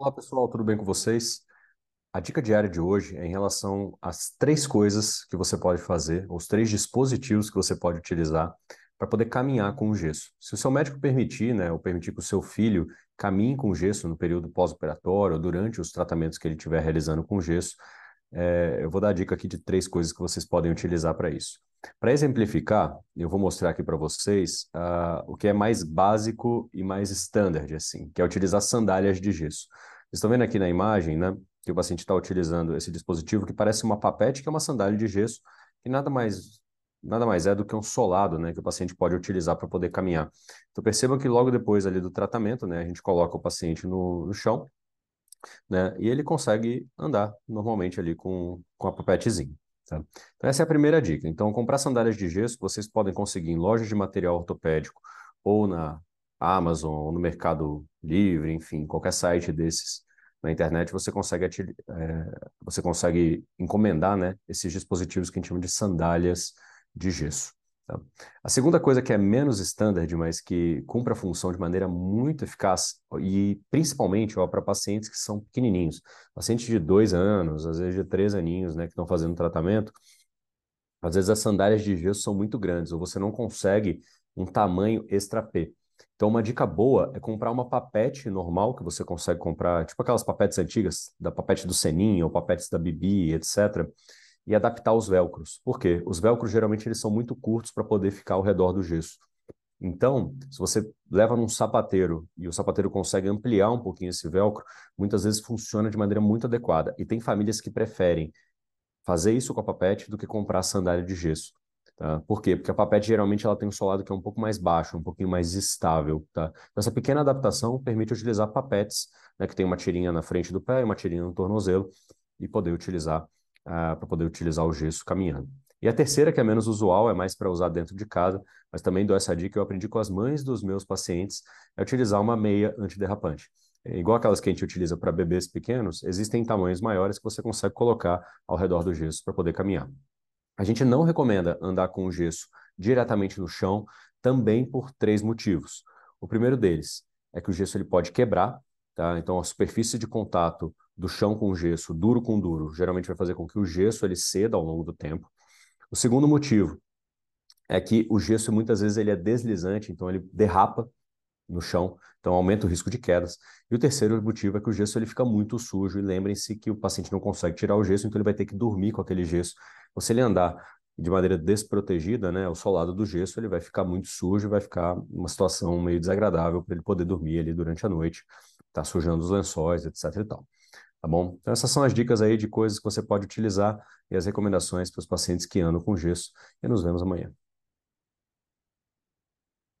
Olá pessoal, tudo bem com vocês? A dica diária de hoje é em relação às três coisas que você pode fazer, os três dispositivos que você pode utilizar para poder caminhar com o gesso. Se o seu médico permitir, né, ou permitir que o seu filho caminhe com gesso no período pós-operatório ou durante os tratamentos que ele estiver realizando com gesso, é, eu vou dar a dica aqui de três coisas que vocês podem utilizar para isso. Para exemplificar, eu vou mostrar aqui para vocês uh, o que é mais básico e mais standard, assim, que é utilizar sandálias de gesso. Vocês estão vendo aqui na imagem, né, que o paciente está utilizando esse dispositivo que parece uma papete, que é uma sandália de gesso, que nada mais, nada mais é do que um solado, né, que o paciente pode utilizar para poder caminhar. Então percebam que logo depois ali do tratamento, né, a gente coloca o paciente no, no chão, né, e ele consegue andar normalmente ali com, com a papetezinha. Tá? Então, essa é a primeira dica. Então, comprar sandálias de gesso vocês podem conseguir em lojas de material ortopédico ou na Amazon, ou no Mercado Livre, enfim, qualquer site desses na internet, você consegue, é, você consegue encomendar né, esses dispositivos que a gente chama de sandálias de gesso. Tá? A segunda coisa que é menos standard, mas que cumpre a função de maneira muito eficaz, e principalmente para pacientes que são pequenininhos, pacientes de dois anos, às vezes de três aninhos, né, que estão fazendo tratamento, às vezes as sandálias de gesso são muito grandes, ou você não consegue um tamanho extra P. Então, uma dica boa é comprar uma papete normal que você consegue comprar, tipo aquelas papetes antigas, da papete do Senin ou papetes da Bibi, etc e adaptar os velcros. Por quê? Os velcros geralmente eles são muito curtos para poder ficar ao redor do gesso. Então, se você leva num sapateiro e o sapateiro consegue ampliar um pouquinho esse velcro, muitas vezes funciona de maneira muito adequada. E tem famílias que preferem fazer isso com a papete do que comprar sandália de gesso. Tá? Por quê? Porque a papete geralmente ela tem um solado que é um pouco mais baixo, um pouquinho mais estável. Tá? Então, essa pequena adaptação permite utilizar papetes, né, que tem uma tirinha na frente do pé e uma tirinha no tornozelo, e poder utilizar uh, para poder utilizar o gesso caminhando. E a terceira, que é menos usual, é mais para usar dentro de casa, mas também dou essa dica, eu aprendi com as mães dos meus pacientes, é utilizar uma meia antiderrapante. É igual aquelas que a gente utiliza para bebês pequenos, existem tamanhos maiores que você consegue colocar ao redor do gesso para poder caminhar. A gente não recomenda andar com o gesso diretamente no chão, também por três motivos. O primeiro deles é que o gesso ele pode quebrar, tá? Então a superfície de contato do chão com gesso, duro com duro, geralmente vai fazer com que o gesso ele ceda ao longo do tempo. O segundo motivo é que o gesso muitas vezes ele é deslizante, então ele derrapa no chão, então aumenta o risco de quedas. E o terceiro motivo é que o gesso ele fica muito sujo e lembrem-se que o paciente não consegue tirar o gesso, então ele vai ter que dormir com aquele gesso. Então, se ele andar de maneira desprotegida, né, o solado do gesso ele vai ficar muito sujo, vai ficar uma situação meio desagradável para ele poder dormir ali durante a noite, tá sujando os lençóis, etc e tal. Tá bom? Então, essas são as dicas aí de coisas que você pode utilizar e as recomendações para os pacientes que andam com gesso. E nos vemos amanhã.